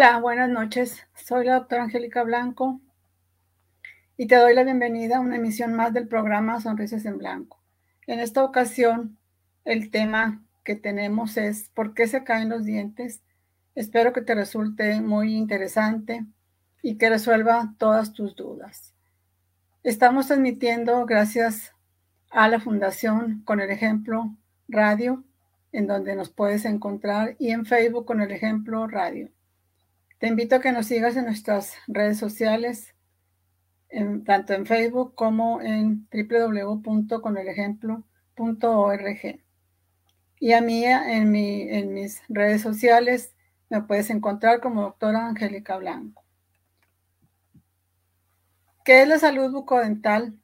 Hola, buenas noches. Soy la doctora Angélica Blanco y te doy la bienvenida a una emisión más del programa Sonrisas en Blanco. En esta ocasión, el tema que tenemos es ¿por qué se caen los dientes? Espero que te resulte muy interesante y que resuelva todas tus dudas. Estamos transmitiendo gracias a la Fundación con el ejemplo radio, en donde nos puedes encontrar, y en Facebook con el ejemplo radio. Te invito a que nos sigas en nuestras redes sociales, tanto en Facebook como en www.conelejemplo.org. Y a mí en, en mis redes sociales me puedes encontrar como doctora Angélica Blanco. ¿Qué es la salud bucodental?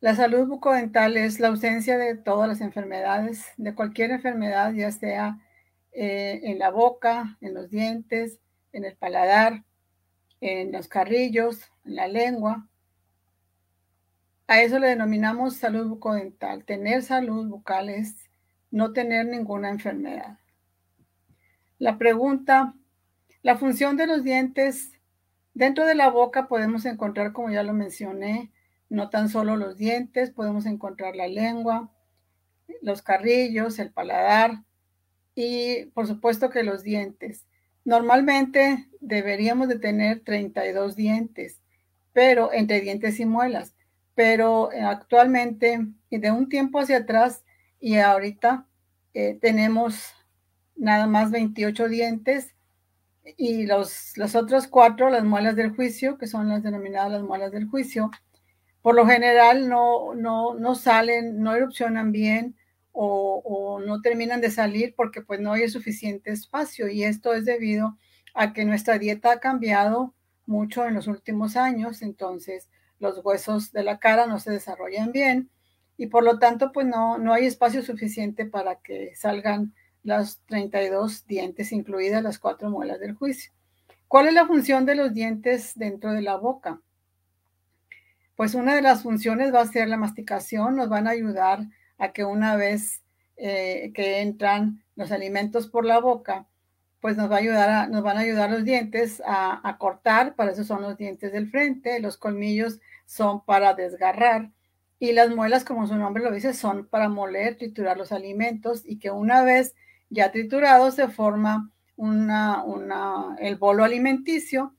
La salud bucodental es la ausencia de todas las enfermedades, de cualquier enfermedad, ya sea eh, en la boca, en los dientes, en el paladar, en los carrillos, en la lengua. A eso le denominamos salud bucodental. Tener salud bucal es no tener ninguna enfermedad. La pregunta, la función de los dientes dentro de la boca podemos encontrar, como ya lo mencioné, no tan solo los dientes, podemos encontrar la lengua, los carrillos, el paladar, y por supuesto que los dientes. Normalmente deberíamos de tener 32 dientes, pero entre dientes y muelas, pero eh, actualmente y de un tiempo hacia atrás y ahorita eh, tenemos nada más 28 dientes y los, los otros cuatro, las muelas del juicio, que son las denominadas las muelas del juicio, por lo general no, no, no salen, no erupcionan bien o, no terminan de salir porque pues no hay suficiente espacio y esto es debido a que nuestra dieta ha cambiado mucho en los últimos años, entonces los huesos de la cara no se desarrollan bien y por lo tanto pues no, no hay espacio suficiente para que salgan las 32 dientes, incluidas las cuatro muelas del juicio. ¿Cuál es la función de los dientes dentro de la boca? Pues una de las funciones va a ser la masticación, nos van a ayudar a que una vez eh, que entran los alimentos por la boca, pues nos va a ayudar nos van a ayudar los dientes a, cortar, para eso son los dientes del frente, los colmillos son para desgarrar y las muelas, como su nombre lo dice, son para moler, triturar los alimentos y que una vez ya triturados se forma una, una, el bolo alimenticio,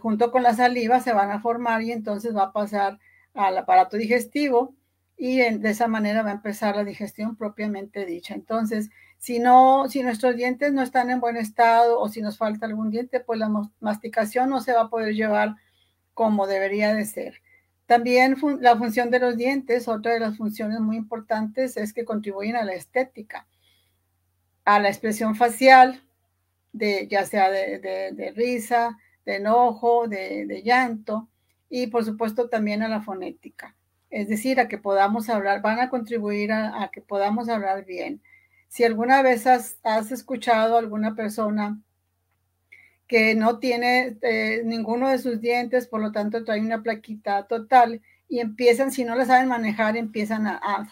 junto con la saliva se van a formar y entonces va a pasar al aparato digestivo y de esa manera va a empezar la digestión propiamente dicha. Entonces, si no, si nuestros dientes no están en buen estado o si nos falta algún diente, pues la masticación no se va a poder llevar como debería de ser. También la función de los dientes, otra de las funciones muy importantes es que contribuyen a la estética, a la expresión facial, de, ya sea de, risa, de enojo, de llanto, y por supuesto también a la fonética es decir, a que podamos hablar, van a contribuir a, que podamos hablar bien. Si alguna vez has, escuchado a alguna persona que no tiene eh, ninguno de sus dientes, por lo tanto trae una plaquita total y empiezan, si no la saben manejar, empiezan a, a,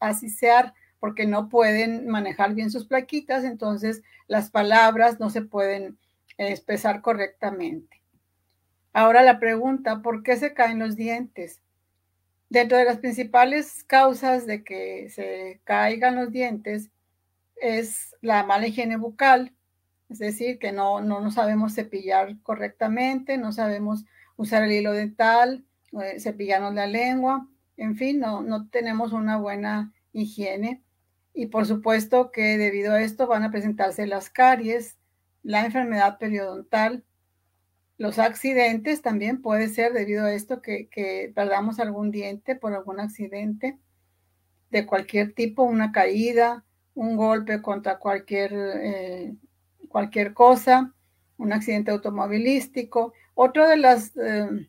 a porque no pueden manejar bien sus plaquitas, entonces las palabras no se pueden expresar correctamente. Ahora la pregunta, ¿por qué se caen los dientes? Dentro de las principales causas de que se caigan los dientes es la mala higiene bucal, es decir, que no, no, sabemos cepillar correctamente, no sabemos usar el hilo dental, eh, cepillarnos la lengua, en fin, no, no tenemos una buena higiene. Y por supuesto que debido a esto van a presentarse las caries, la enfermedad periodontal, los accidentes también puede ser debido a esto que, perdamos algún diente por algún accidente de cualquier tipo, una caída, un golpe contra cualquier, eh, cualquier cosa, un accidente automovilístico. Otra de las eh,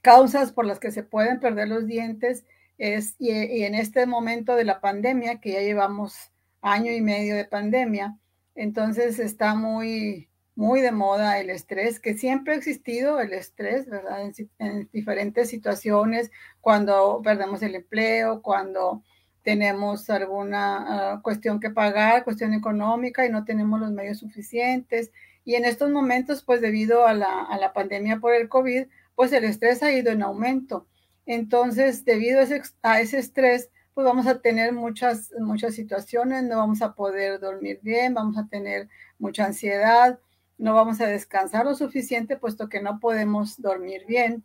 causas por las que se pueden perder los dientes es, y, y, en este momento de la pandemia, que ya llevamos año y medio de pandemia, entonces está muy muy de moda el estrés, que siempre ha existido el estrés, ¿verdad? En, diferentes situaciones, cuando perdemos el empleo, cuando tenemos alguna ah, cuestión que pagar, cuestión económica y no tenemos los medios suficientes Y en estos momentos, pues debido a la, a la pandemia por el COVID, pues el estrés ha ido en aumento. Entonces, debido a ese, a ese estrés, pues vamos a tener muchas, muchas situaciones, no vamos a poder dormir bien, vamos a tener mucha ansiedad, no vamos a descansar lo suficiente, puesto que no podemos dormir bien.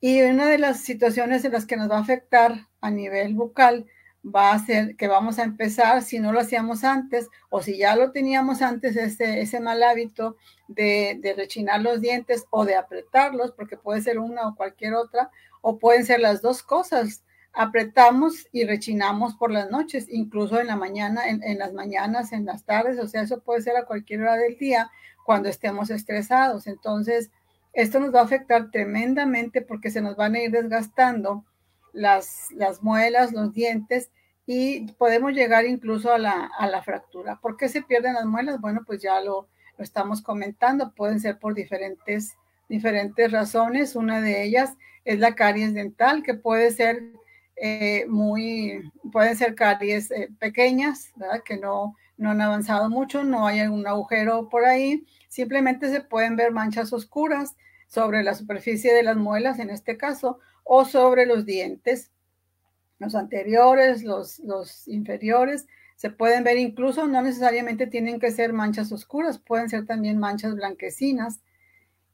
Y una de las situaciones en las que nos va a afectar a nivel bucal va a ser que vamos a empezar, si no lo hacíamos antes, o si ya lo teníamos antes, ese, ese mal hábito de, de rechinar los dientes o de apretarlos, porque puede ser una o cualquier otra, o pueden ser las dos cosas apretamos y rechinamos por las noches, incluso en la mañana, en, las mañanas, en las tardes, o sea, eso puede ser a cualquier hora del día cuando estemos estresados. Entonces, esto nos va a afectar tremendamente porque se nos van a ir desgastando las, las muelas, los dientes y podemos llegar incluso a la, a la fractura. ¿Por qué se pierden las muelas? Bueno, pues ya lo, lo estamos comentando, pueden ser por diferentes, diferentes razones. Una de ellas es la caries dental, que puede ser eh, muy, pueden ser caries eh, pequeñas, ¿verdad? que no, no han avanzado mucho, no hay algún agujero por ahí, simplemente se pueden ver manchas oscuras sobre la superficie de las muelas en este caso, o sobre los dientes, los anteriores, los, los inferiores, se pueden ver incluso, no necesariamente tienen que ser manchas oscuras, pueden ser también manchas blanquecinas.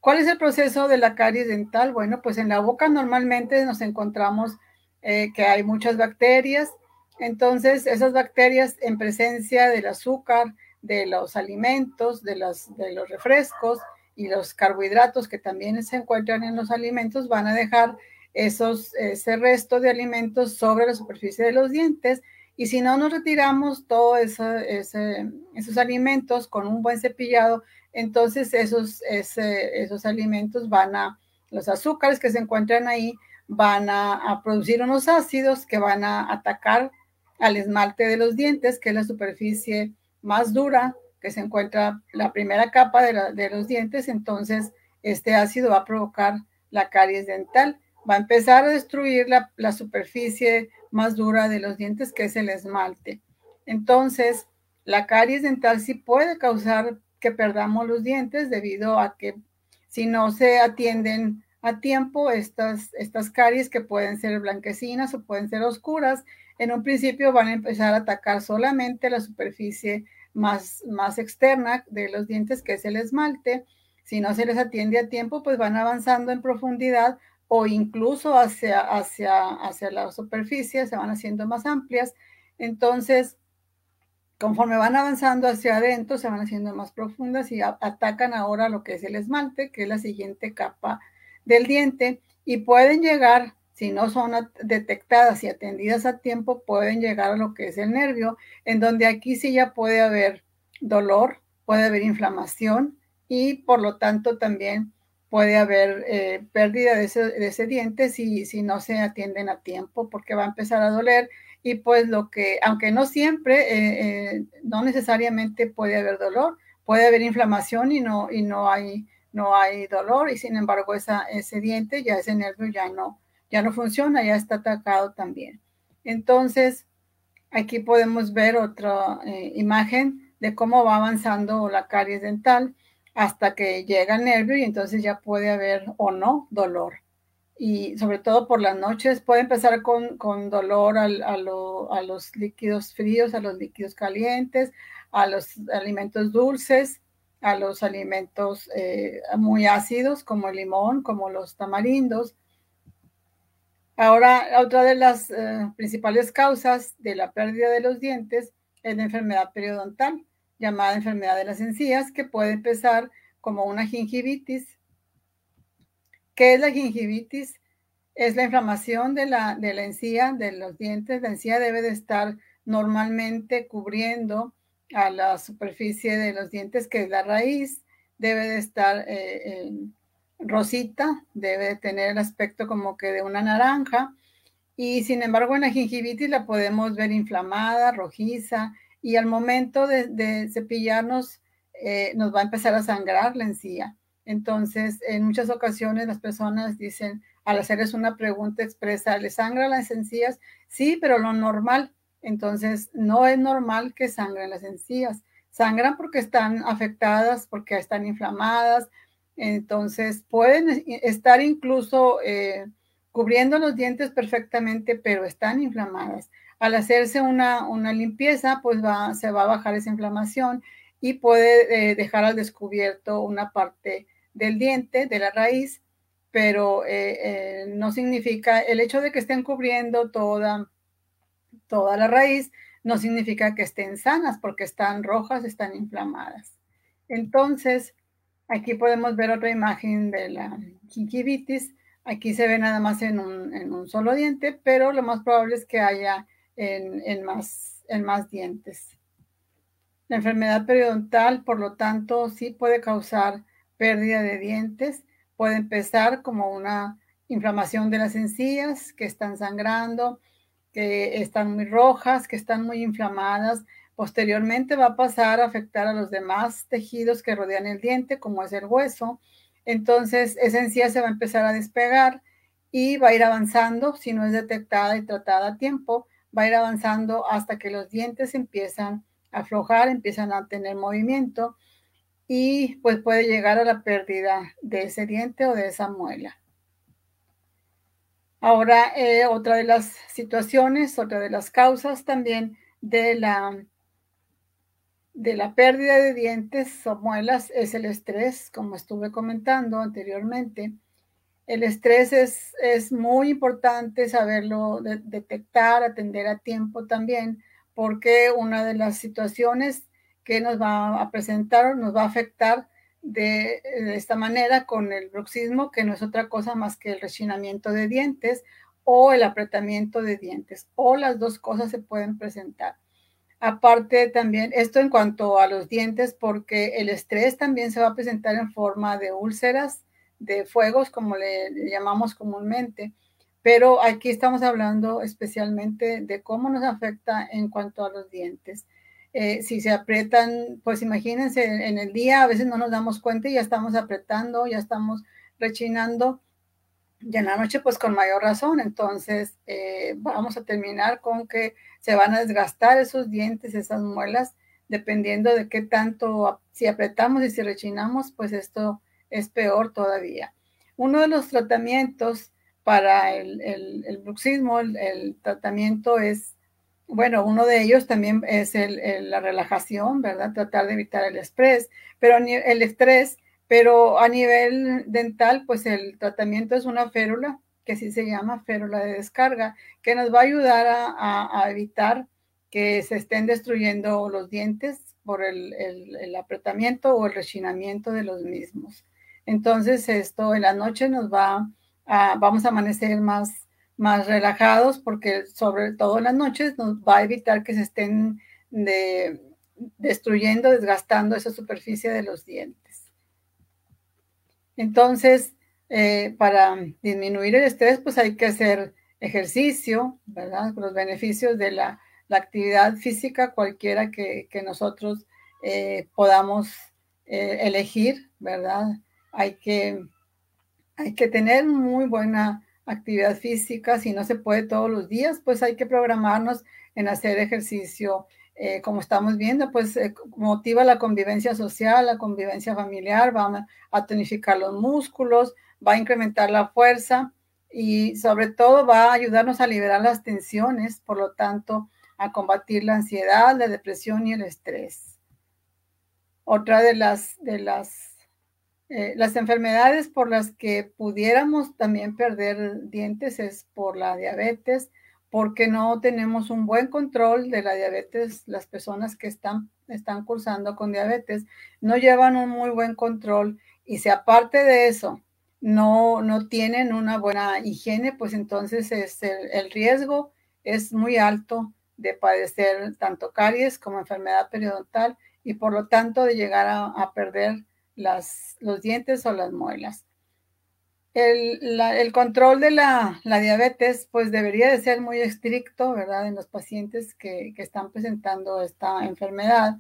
¿Cuál es el proceso de la caries dental? Bueno, pues en la boca normalmente nos encontramos eh, que hay muchas bacterias. Entonces, esas bacterias en presencia del azúcar, de los alimentos, de los, de los refrescos y los carbohidratos que también se encuentran en los alimentos, van a dejar esos, ese resto de alimentos sobre la superficie de los dientes. Y si no nos retiramos todos esos alimentos con un buen cepillado, entonces esos, esos alimentos van a, los azúcares que se encuentran ahí van a, producir unos ácidos que van a atacar al esmalte de los dientes, que es la superficie más dura que se encuentra la primera capa de, los dientes, entonces este ácido va a provocar la caries dental, va a empezar a destruir la, la superficie más dura de los dientes, que es el esmalte. Entonces, la caries dental sí puede causar que perdamos los dientes debido a que si no se atienden a tiempo estas, estas caries que pueden ser blanquecinas o pueden ser oscuras. En un principio van a empezar a atacar solamente la superficie más, más externa de los dientes, que es el esmalte. Si no se les atiende a tiempo, pues van avanzando en profundidad o incluso hacia, hacia, hacia la superficie, se van haciendo más amplias. Entonces, conforme van avanzando hacia adentro, se van haciendo más profundas y atacan ahora lo que es el esmalte, que es la siguiente capa del diente y pueden llegar, si no son detectadas y atendidas a tiempo, pueden llegar a lo que es el nervio, en donde aquí sí ya puede haber dolor, puede haber inflamación y por lo tanto también puede haber eh, pérdida de ese, diente si, si no se atienden a tiempo porque va a empezar a doler. Y pues lo que, aunque no siempre, eh, eh, no necesariamente puede haber dolor, puede haber inflamación y no, y no hay no hay dolor y sin embargo esa, ese diente, ya ese nervio ya no, ya no funciona, ya está atacado también. Entonces, aquí podemos ver otra eh, imagen de cómo va avanzando la caries dental hasta que llega el nervio y entonces ya puede haber o no dolor. Y sobre todo por las noches puede empezar con, con dolor a, a los líquidos fríos, a los líquidos calientes, a los alimentos dulces, a los alimentos eh, muy ácidos como el limón, como los tamarindos. Ahora, otra de las eh, principales causas de la pérdida de los dientes es la enfermedad periodontal, llamada enfermedad de las encías, que puede empezar como una gingivitis. ¿Qué es la gingivitis? Es la inflamación de la, de la encía, de los dientes. La encía debe de estar normalmente cubriendo a la superficie de los dientes, que es la raíz, debe de estar eh, rosita, debe de tener el aspecto como que de una naranja. Y sin embargo, en la gingivitis la podemos ver inflamada, rojiza, y al momento de, cepillarnos eh, nos va a empezar a sangrar la encía. Entonces, en muchas ocasiones las personas dicen, al hacerles una pregunta expresa, ¿le sangra las encías? Sí, pero lo normal entonces, no es normal que sangren las encías. sangran porque están afectadas, porque están inflamadas. Entonces pueden estar incluso eh, cubriendo los dientes perfectamente, pero están inflamadas. Al hacerse una, limpieza, pues va, se va a bajar esa inflamación y puede eh, dejar al descubierto una parte del diente, de la raíz, pero eh, no significa, el hecho de que estén cubriendo toda, toda la raíz, no significa que estén sanas porque están rojas, están inflamadas. Entonces, aquí podemos ver otra imagen de la gingivitis. Aquí se ve nada más en un, solo diente, pero lo más probable es que haya en, más, en más dientes. La enfermedad periodontal, por lo tanto, sí puede causar pérdida de dientes. Puede empezar como una inflamación de las encías que están sangrando, que están muy rojas, que están muy inflamadas. Posteriormente va a pasar a afectar a los demás tejidos que rodean el diente, como es el hueso. Entonces, esa encía se va a empezar a despegar y va a ir avanzando, si no es detectada y tratada a tiempo, va a ir avanzando hasta que los dientes empiezan a aflojar, empiezan a tener movimiento y pues puede llegar a la pérdida de ese diente o de esa muela. Ahora, eh, otra de las situaciones, otra de las causas también de la, de la pérdida de dientes o muelas es el estrés, como estuve comentando anteriormente. El estrés es, es muy importante saberlo detectar, atender a tiempo también, porque una de las situaciones que nos va a presentar, nos va a afectar de, esta manera con el bruxismo, que no es otra cosa más que el rechinamiento de dientes o el apretamiento de dientes, o las dos cosas se pueden presentar. Aparte también, esto en cuanto a los dientes, porque el estrés también se va a presentar en forma de úlceras, de fuegos, como le llamamos comúnmente, pero aquí estamos hablando especialmente de cómo nos afecta en cuanto a los dientes. Eh, si se aprietan, pues imagínense, en el día a veces no nos damos cuenta y ya estamos apretando, ya estamos rechinando, y en la noche pues con mayor razón. Entonces eh, vamos a terminar con que se van a desgastar esos dientes, esas muelas, dependiendo de qué tanto, si apretamos y si rechinamos, pues esto es peor todavía. Uno de los tratamientos para el, bruxismo, el tratamiento es bueno, uno de ellos también es la relajación, ¿verdad? Tratar de evitar el estrés, pero el estrés, pero a nivel dental, pues el tratamiento es una férula, que sí se llama férula de descarga, que nos va a ayudar a, evitar que se estén destruyendo los dientes por el, apretamiento o el rechinamiento de los mismos. Entonces, esto en la noche nos va vamos a amanecer más más relajados porque sobre todo en las noches nos va a evitar que se estén destruyendo, desgastando esa superficie de los dientes. Entonces, eh, para disminuir el estrés, pues hay que hacer ejercicio, ¿verdad? Los beneficios de la, actividad física, cualquiera que, nosotros eh, podamos eh, elegir, ¿verdad? Hay que, hay que tener muy buena actividad física, si no se puede todos los días, pues hay que programarnos en hacer ejercicio. Eh, como estamos viendo, pues eh, motiva la convivencia social, la convivencia familiar, va a tonificar los músculos, va a incrementar la fuerza y sobre todo va a ayudarnos a liberar las tensiones, por lo tanto, a combatir la ansiedad, la depresión y el estrés. Otra de las, de las eh, las enfermedades por las que pudiéramos también perder dientes es por la diabetes, porque no tenemos un buen control de la diabetes. Las personas que están, están cursando con diabetes no llevan un muy buen control y si aparte de eso no, no tienen una buena higiene, pues entonces es el, riesgo es muy alto de padecer tanto caries como enfermedad periodontal y por lo tanto de llegar a perder los dientes o las muelas. El, control de la, diabetes pues debería de ser muy estricto, ¿verdad? En los pacientes que, están presentando esta enfermedad,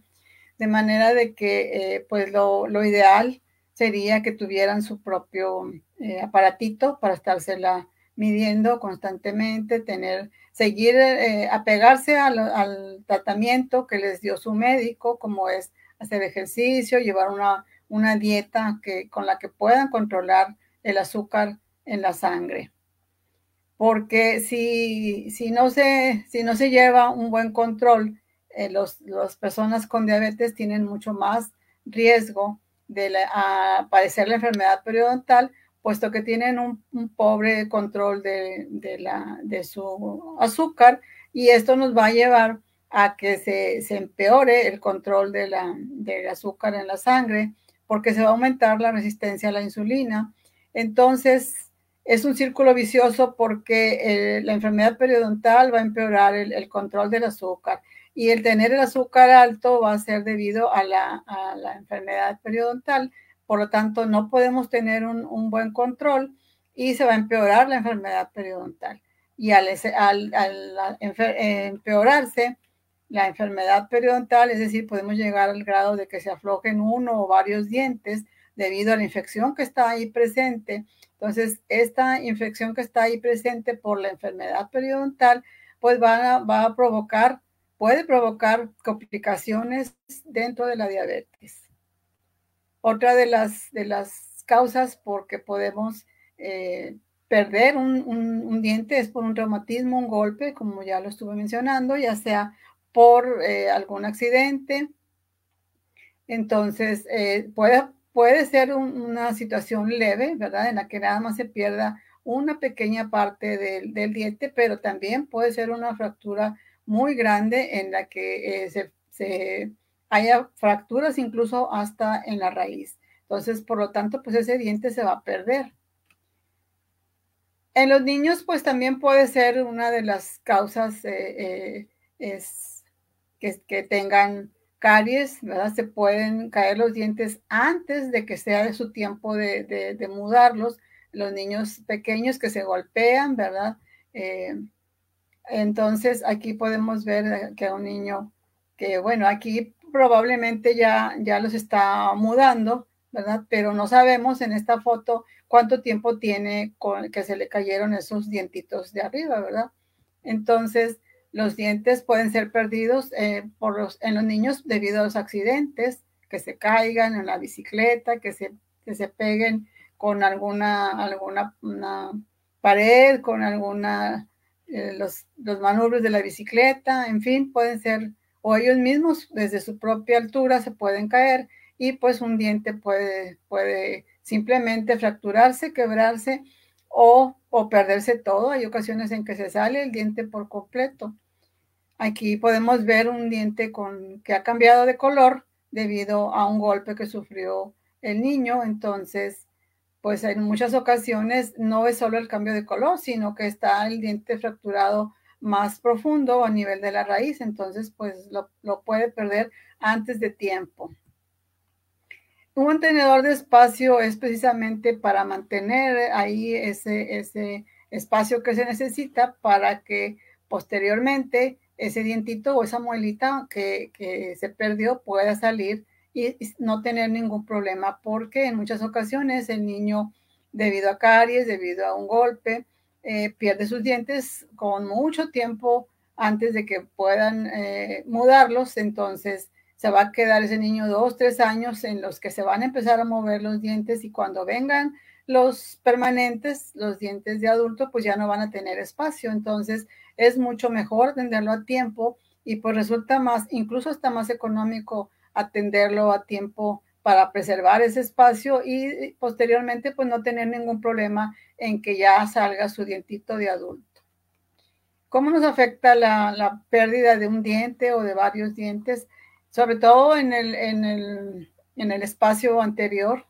de manera de que eh, pues lo, ideal sería que tuvieran su propio eh, aparatito para estársela midiendo constantemente, tener, seguir, eh, apegarse al, al, tratamiento que les dio su médico, como es hacer ejercicio, llevar una, una dieta que, con la que puedan controlar el azúcar en la sangre. Porque si, si, no, se, si no se lleva un buen control, eh, las personas con diabetes tienen mucho más riesgo de padecer la enfermedad periodontal, puesto que tienen un, pobre control de, de su azúcar y esto nos va a llevar a que se, se empeore el control de la, del azúcar en la sangre, porque se va a aumentar la resistencia a la insulina. Entonces, es un círculo vicioso porque eh, la enfermedad periodontal va a empeorar el, control del azúcar y el tener el azúcar alto va a ser debido a la, a la enfermedad periodontal. Por lo tanto, no podemos tener un, un, buen control y se va a empeorar la enfermedad periodontal. Y al, al, al empeorarse, la enfermedad periodontal, es decir, podemos llegar al grado de que se aflojen uno o varios dientes debido a la infección que está ahí presente. Entonces, esta infección que está ahí presente por la enfermedad periodontal, pues va a, va a provocar, puede provocar complicaciones dentro de la diabetes. Otra de las, de las causas por que podemos eh, perder un, un, diente es por un traumatismo, un golpe, como ya lo estuve mencionando, ya sea por eh, algún accidente. Entonces, eh, puede, puede ser una situación leve, ¿verdad? En la que nada más se pierda una pequeña parte del, diente, pero también puede ser una fractura muy grande en la que eh, se, se, haya fracturas incluso hasta en la raíz. Entonces, por lo tanto, pues ese diente se va a perder. En los niños, pues también puede ser una de las causas es que, tengan caries, ¿verdad? Se pueden caer los dientes antes de que sea de su tiempo de, mudarlos. Los niños pequeños que se golpean, ¿verdad? Eh, entonces aquí podemos ver que un niño que, bueno, aquí probablemente ya, ya los está mudando, ¿verdad? Pero no sabemos en esta foto cuánto tiempo tiene con que se le cayeron esos dientitos de arriba, ¿verdad? Entonces, los dientes pueden ser perdidos eh, por los, en los niños debido a los accidentes, que se caigan en la bicicleta, que se, se peguen con alguna, alguna pared, con alguna, eh, los, los manubrios de la bicicleta, en fin, pueden ser, o ellos mismos desde su propia altura se pueden caer y pues un diente puede, puede simplemente fracturarse, quebrarse o, perderse todo. Hay ocasiones en que se sale el diente por completo. Aquí podemos ver un diente con, que ha cambiado de color debido a un golpe que sufrió el niño. Entonces, pues en muchas ocasiones no es solo el cambio de color, sino que está el diente fracturado más profundo a nivel de la raíz. Entonces, pues lo, lo puede perder antes de tiempo. Un mantenedor de espacio es precisamente para mantener ahí ese, ese espacio que se necesita para que posteriormente ese dientito o esa muelita que, se perdió pueda salir y, no tener ningún problema porque en muchas ocasiones el niño debido a caries, debido a un golpe, eh, pierde sus dientes con mucho tiempo antes de que puedan eh, mudarlos, entonces se va a quedar ese niño dos, tres años en los que se van a empezar a mover los dientes y cuando vengan los permanentes, los dientes de adulto, pues ya no van a tener espacio. Entonces es mucho mejor atenderlo a tiempo y pues resulta más, incluso está más económico atenderlo a tiempo para preservar ese espacio y posteriormente pues no tener ningún problema en que ya salga su dientito de adulto. ¿Cómo nos afecta la pérdida de un diente o de varios dientes? Sobre todo en el, en el, en el espacio anterior.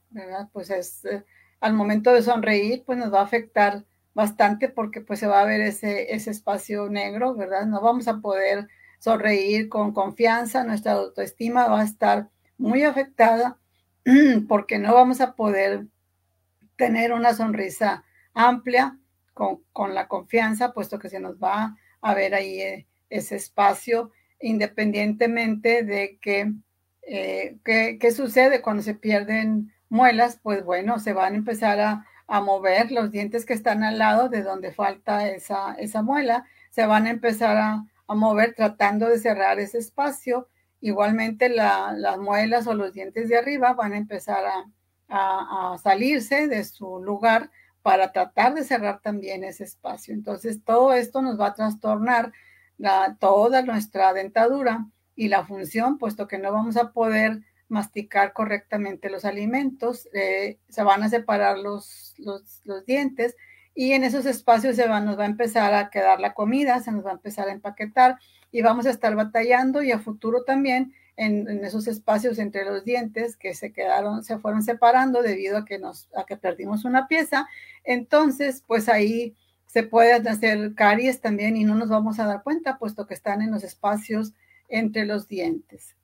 Pues es, eh, al momento de sonreír, pues nos va a afectar bastante porque pues se va a ver ese, ese espacio negro, ¿verdad? No vamos a poder sonreír con confianza, nuestra autoestima va a estar muy afectada porque no vamos a poder tener una sonrisa amplia con, con la confianza, puesto que se nos va a ver ahí eh, ese espacio independientemente de que, eh, qué sucede cuando se pierden muelas, pues bueno, se van a empezar a, mover los dientes que están al lado de donde falta esa, esa muela, se van a empezar a, mover tratando de cerrar ese espacio igualmente las muelas o los dientes de arriba van a empezar a, a salirse de su lugar para tratar de cerrar también ese espacio. Entonces, todo esto nos va a trastornar la, toda nuestra dentadura y la función, puesto que no vamos a poder masticar correctamente los alimentos, eh, se van a separar los, los, dientes y en esos espacios se va, nos va a empezar a quedar la comida, se nos va a empezar a empaquetar y vamos a estar batallando y a futuro también en, esos espacios entre los dientes que se quedaron, se fueron separando debido a que nos, a que perdimos una pieza. Entonces, pues ahí se pueden hacer caries también y no nos vamos a dar cuenta, puesto que están en los espacios entre los dientes.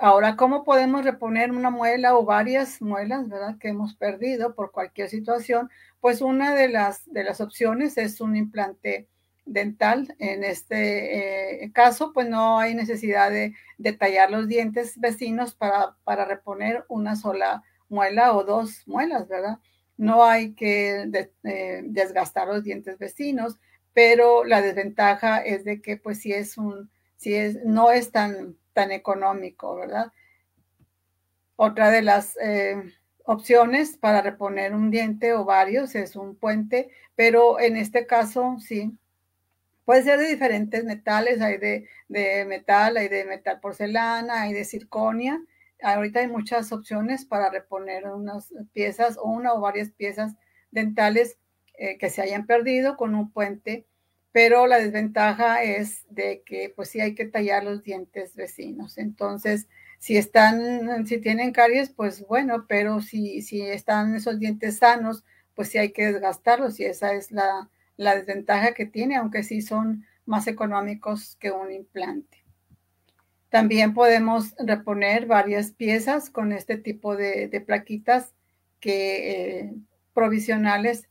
Ahora, ¿cómo podemos reponer una muela o varias muelas, verdad, que hemos perdido por cualquier situación? Pues una de las, de las opciones es un implante dental. En este eh, caso, pues no hay necesidad de, tallar los dientes vecinos para, para, reponer una sola muela o dos muelas, ¿verdad? No hay que eh, desgastar los dientes vecinos, pero la desventaja es de que, pues, si es un, si es, no es tan, tan económico, ¿verdad? Otra de las eh, opciones para reponer un diente o varios es un puente, pero en este caso, sí, Puede ser de diferentes metales, hay de, metal, hay de metal porcelana, hay de circonia. Ahorita hay muchas opciones para reponer unas piezas o una o varias piezas dentales eh, que se hayan perdido con un puente, pero la desventaja es de que pues sí hay que tallar los dientes vecinos. Entonces, si están, si tienen caries, pues bueno, pero si, si están esos dientes sanos, pues sí hay que desgastarlos y esa es la, la desventaja que tiene, aunque sí son más económicos que un implante. También podemos reponer varias piezas con este tipo de, plaquitas que eh, provisionales,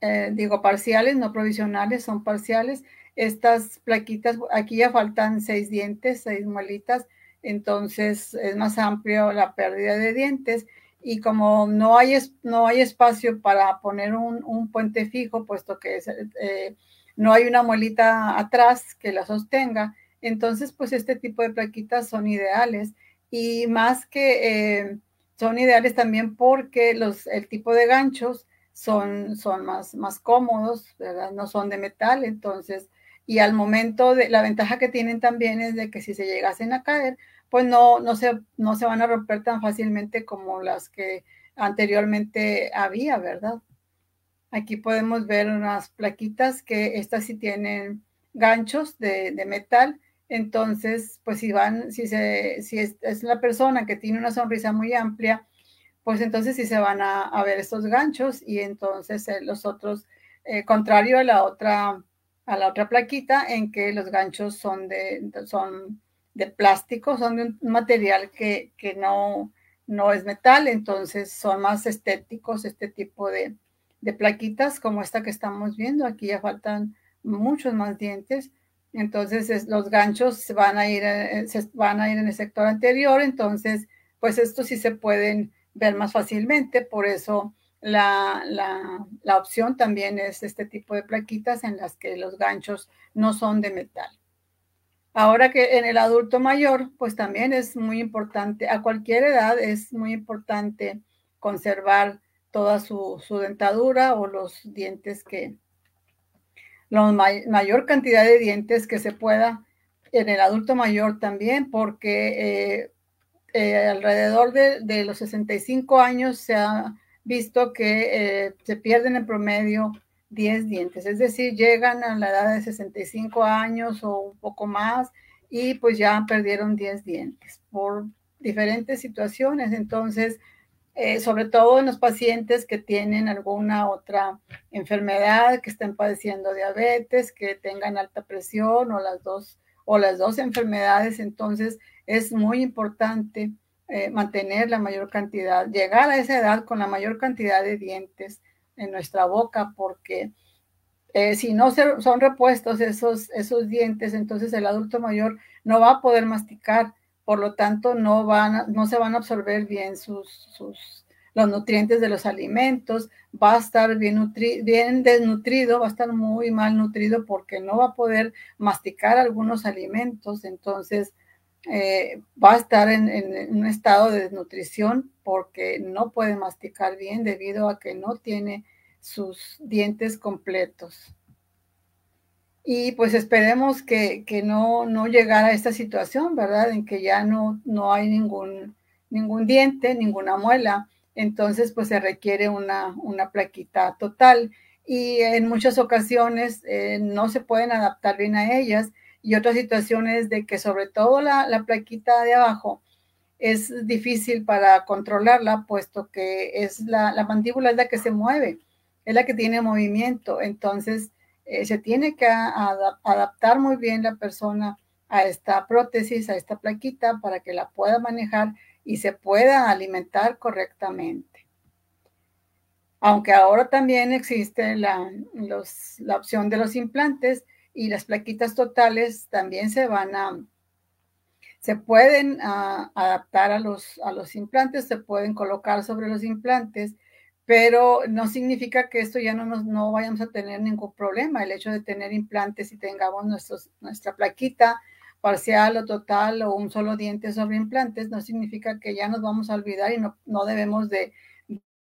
eh, digo parciales, no provisionales, son parciales. Estas plaquitas, aquí ya faltan seis dientes, seis muelitas, entonces es más amplio la pérdida de dientes y como no hay, no hay espacio para poner un, puente fijo, puesto que eh, no hay una muelita atrás que la sostenga, entonces pues este tipo de plaquitas son ideales y más que eh, son ideales también porque los, el tipo de ganchos son, son más, más cómodos, ¿verdad? No son de metal, entonces, y al momento de, la ventaja que tienen también es de que si se llegasen a caer, pues no, no, se, no se van a romper tan fácilmente como las que anteriormente había, ¿verdad? Aquí podemos ver unas plaquitas que estas sí tienen ganchos de, metal. Entonces, pues si van, si, se, si es, una persona que tiene una sonrisa muy amplia, pues entonces sí se van a, ver estos ganchos y entonces eh, los otros, eh, contrario a la otra, a la otra plaquita en que los ganchos son de, son de plástico, son de un material que, no, no es metal, entonces son más estéticos este tipo de, plaquitas como esta que estamos viendo. Aquí ya faltan muchos más dientes. Entonces los ganchos se van a ir, eh, se van a ir en el sector anterior. Entonces, pues estos sí se pueden ver más fácilmente. Por eso la, la opción también es este tipo de plaquitas en las que los ganchos no son de metal. Ahora que en el adulto mayor, pues también es muy importante, a cualquier edad es muy importante conservar toda su, dentadura o los dientes que, la mayor cantidad de dientes que se pueda en el adulto mayor también, porque eh, eh, alrededor de, los 65 años se ha visto que eh, se pierden en promedio 10 dientes, es decir, llegan a la edad de 65 años o un poco más y pues ya perdieron 10 dientes por diferentes situaciones. Entonces, eh, sobre todo en los pacientes que tienen alguna otra enfermedad, que estén padeciendo diabetes, que tengan alta presión o las dos, o las dos enfermedades, entonces es muy importante eh, mantener la mayor cantidad, llegar a esa edad con la mayor cantidad de dientes en nuestra boca porque eh, si no son repuestos esos, esos dientes, entonces el adulto mayor no va a poder masticar, por lo tanto no, van no se van a absorber bien sus, sus, los nutrientes de los alimentos, va a estar bien, bien desnutrido, va a estar muy mal nutrido porque no va a poder masticar algunos alimentos, entonces eh, va a estar en, un estado de desnutrición porque no puede masticar bien debido a que no tiene sus dientes completos. Y pues esperemos que, no, no llegara a esta situación, ¿verdad? En que ya no, no hay ningún, ningún diente, ninguna muela. Entonces, pues se requiere una, una plaquita total. Y en muchas ocasiones eh, no se pueden adaptar bien a ellas y otras situaciones de que sobre todo la, plaquita de abajo es difícil para controlarla, puesto que es la, mandíbula es la que se mueve, es la que tiene movimiento. Entonces, eh, se tiene que adaptar muy bien la persona a esta prótesis, a esta plaquita, para que la pueda manejar y se pueda alimentar correctamente. Aunque ahora también existe la, la opción de los implantes, y las plaquitas totales también se van a, se pueden ah, adaptar a los, a los implantes, se pueden colocar sobre los implantes, pero no significa que esto ya no, nos, no vayamos a tener ningún problema. El hecho de tener implantes y tengamos nuestros, nuestra plaquita parcial o total o un solo diente sobre implantes, no significa que ya nos vamos a olvidar y no, no debemos de,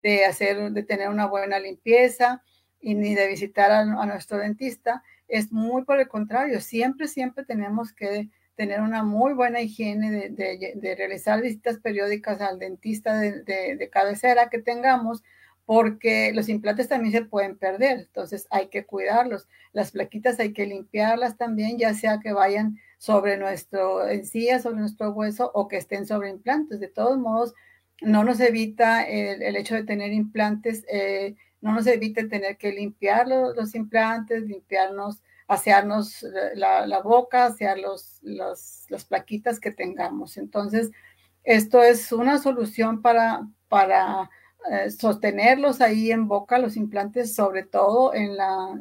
de, hacer, de tener una buena limpieza y ni de visitar a nuestro dentista es muy por el contrario, siempre, siempre tenemos que tener una muy buena higiene de, realizar visitas periódicas al dentista de, cabecera que tengamos, porque los implantes también se pueden perder, entonces hay que cuidarlos. Las plaquitas hay que limpiarlas también, ya sea que vayan sobre nuestro encía, sobre nuestro hueso o que estén sobre implantes. De todos modos, no nos evita el, hecho de tener implantes. Eh, no nos evite tener que limpiar los, implantes, limpiarnos, asearnos la, la boca, asear los, las plaquitas que tengamos. Entonces, esto es una solución para, para eh, sostenerlos ahí en boca, los implantes, sobre todo en la,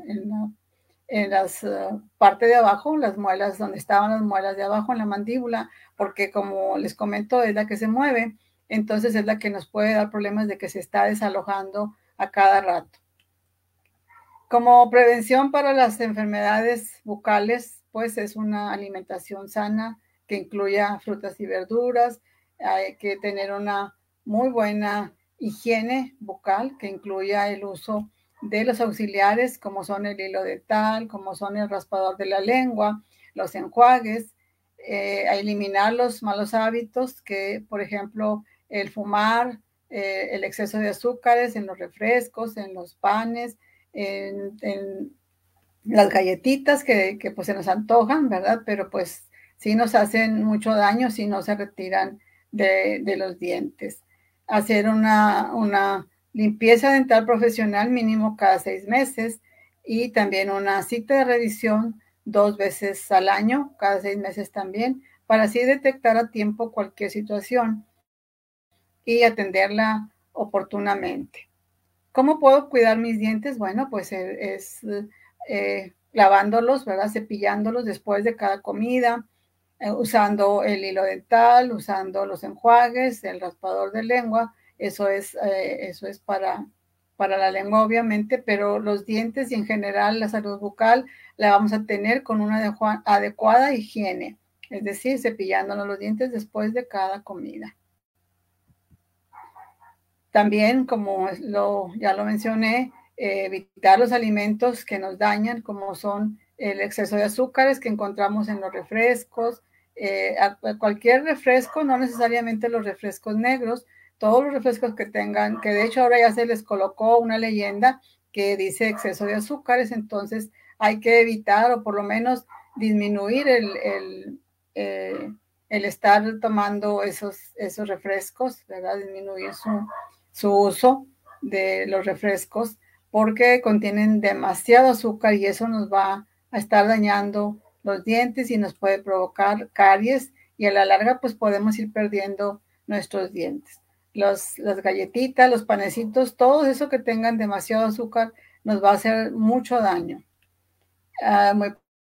en las eh, parte de abajo, las muelas, donde estaban las muelas de abajo en la mandíbula, porque como les comento, es la que se mueve, entonces es la que nos puede dar problemas de que se está desalojando a cada rato. Como prevención para las enfermedades bucales, pues es una alimentación sana que incluya frutas y verduras. Hay que tener una muy buena higiene bucal que incluya el uso de los auxiliares como son el hilo dental, como son el raspador de la lengua, los enjuagues, eh, a eliminar los malos hábitos que, por ejemplo, el fumar, eh, el exceso de azúcares en los refrescos, en los panes, en, las galletitas que, pues se nos antojan, ¿verdad? Pero pues sí nos hacen mucho daño si no se retiran de, los dientes. Hacer una, una limpieza dental profesional mínimo cada seis meses y también una cita de revisión dos veces al año, cada seis meses también, para así detectar a tiempo cualquier situación y atenderla oportunamente. ¿Cómo puedo cuidar mis dientes? Bueno, pues eh, es eh, lavándolos, ¿verdad? Cepillándolos después de cada comida, usando el hilo dental, usando los enjuagues, el raspador de lengua. Eso es, eso es para, para la lengua, obviamente, pero los dientes y en general la salud bucal la vamos a tener con una adecuada higiene, es decir, cepillándonos los dientes después de cada comida. También, como lo, ya lo mencioné, eh, evitar los alimentos que nos dañan, como son el exceso de azúcares que encontramos en los refrescos, eh, cualquier refresco, no necesariamente los refrescos negros, todos los refrescos que tengan, que de hecho ahora ya se les colocó una leyenda que dice exceso de azúcares, entonces hay que evitar o por lo menos disminuir el, el, eh, el estar tomando esos, esos refrescos, ¿verdad? Disminuir su, su uso de los refrescos porque contienen demasiado azúcar y eso nos va a estar dañando los dientes y nos puede provocar caries y a la larga pues podemos ir perdiendo nuestros dientes. las galletitas, los panecitos, todo eso que tengan demasiado azúcar nos va a hacer mucho daño. Ah,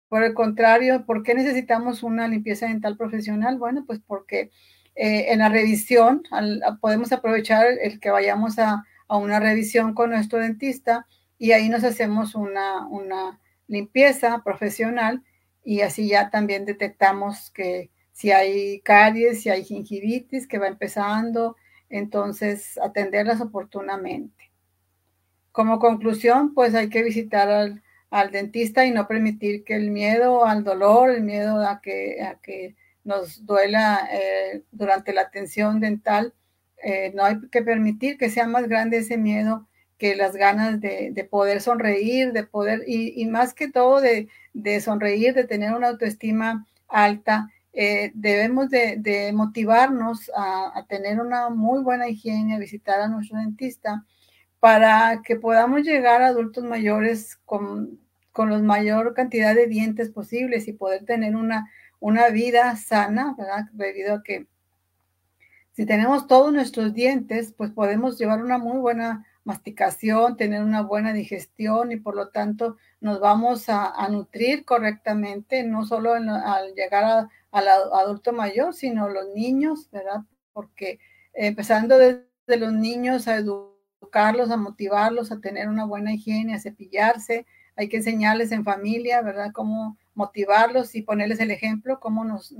por el contrario, ¿por qué necesitamos una limpieza dental profesional? Bueno, pues porque eh, en la revisión podemos aprovechar el que vayamos a, una revisión con nuestro dentista y ahí nos hacemos una, una limpieza profesional y así ya también detectamos que si hay caries, si hay gingivitis que va empezando, entonces atenderlas oportunamente. Como conclusión, pues hay que visitar al, dentista y no permitir que el miedo al dolor, el miedo a que, a que nos duela eh, durante la atención dental, eh, no hay que permitir que sea más grande ese miedo que las ganas de, poder sonreír, de poder, y, más que todo de, sonreír, de tener una autoestima alta, eh, debemos de, motivarnos a, tener una muy buena higiene, a visitar a nuestro dentista, para que podamos llegar a adultos mayores con, con la mayor cantidad de dientes posibles y poder tener una, una vida sana, ¿verdad? Debido a que si tenemos todos nuestros dientes, pues podemos llevar una muy buena masticación, tener una buena digestión y por lo tanto nos vamos a, nutrir correctamente, no solo al llegar al adulto mayor, sino los niños, ¿verdad? Porque empezando desde los niños a educarlos, a motivarlos a tener una buena higiene, a cepillarse, hay que enseñarles en familia, ¿verdad? Cómo motivarlos y ponerles el ejemplo, cómo nos,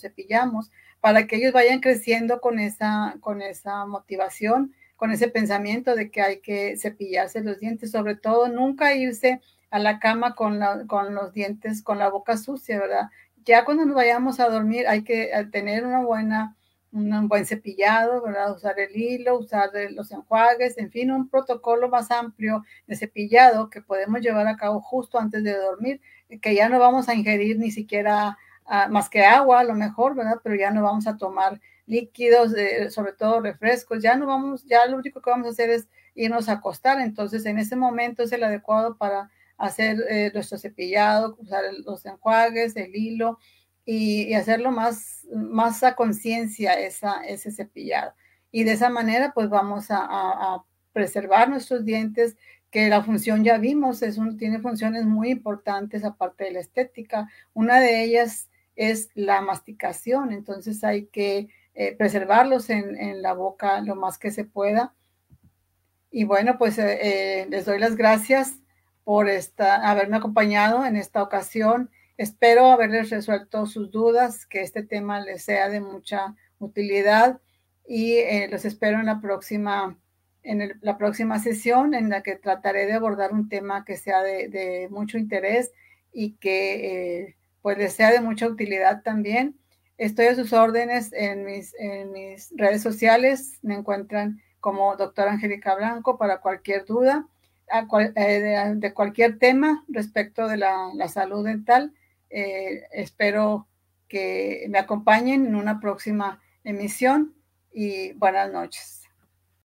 cepillamos, para que ellos vayan creciendo con esa motivación con ese pensamiento de que hay que cepillarse los dientes, sobre todo nunca irse a la cama con, los dientes, con la boca sucia, ¿verdad? Ya cuando nos vayamos a dormir hay que eh, tener una buena, un buen cepillado, ¿verdad? Usar el hilo, usar los enjuagues, en fin, un protocolo más amplio de cepillado que podemos llevar a cabo justo antes de dormir, que ya no vamos a ingerir ni siquiera ah, más que agua, a lo mejor, ¿verdad? Pero ya no vamos a tomar líquidos, sobre todo refrescos, ya no vamos, ya lo único que vamos a hacer es irnos a acostar, entonces en ese momento es el adecuado para hacer eh, nuestro cepillado, usar los enjuagues, el hilo y, hacerlo más, más a conciencia ese cepillado. Y de esa manera pues vamos a, preservar nuestros dientes, que la función ya vimos, es un, tiene funciones muy importantes aparte de la estética. Una de ellas es la masticación, entonces hay que eh, preservarlos en, la boca lo más que se pueda. Y bueno, pues eh, eh, les doy las gracias por esta, haberme acompañado en esta ocasión. Espero haberles resuelto sus dudas, que este tema les sea de mucha utilidad y los espero en la próxima en la próxima sesión en la que trataré de abordar un tema que sea de, mucho interés y que pues les sea de mucha utilidad también. Estoy a sus órdenes en mis, en mis redes sociales. Me encuentran como doctora Angélica Blanco para cualquier duda eh, de, cualquier tema respecto de la, salud dental. Eh, espero que me acompañen en una próxima emisión y buenas noches.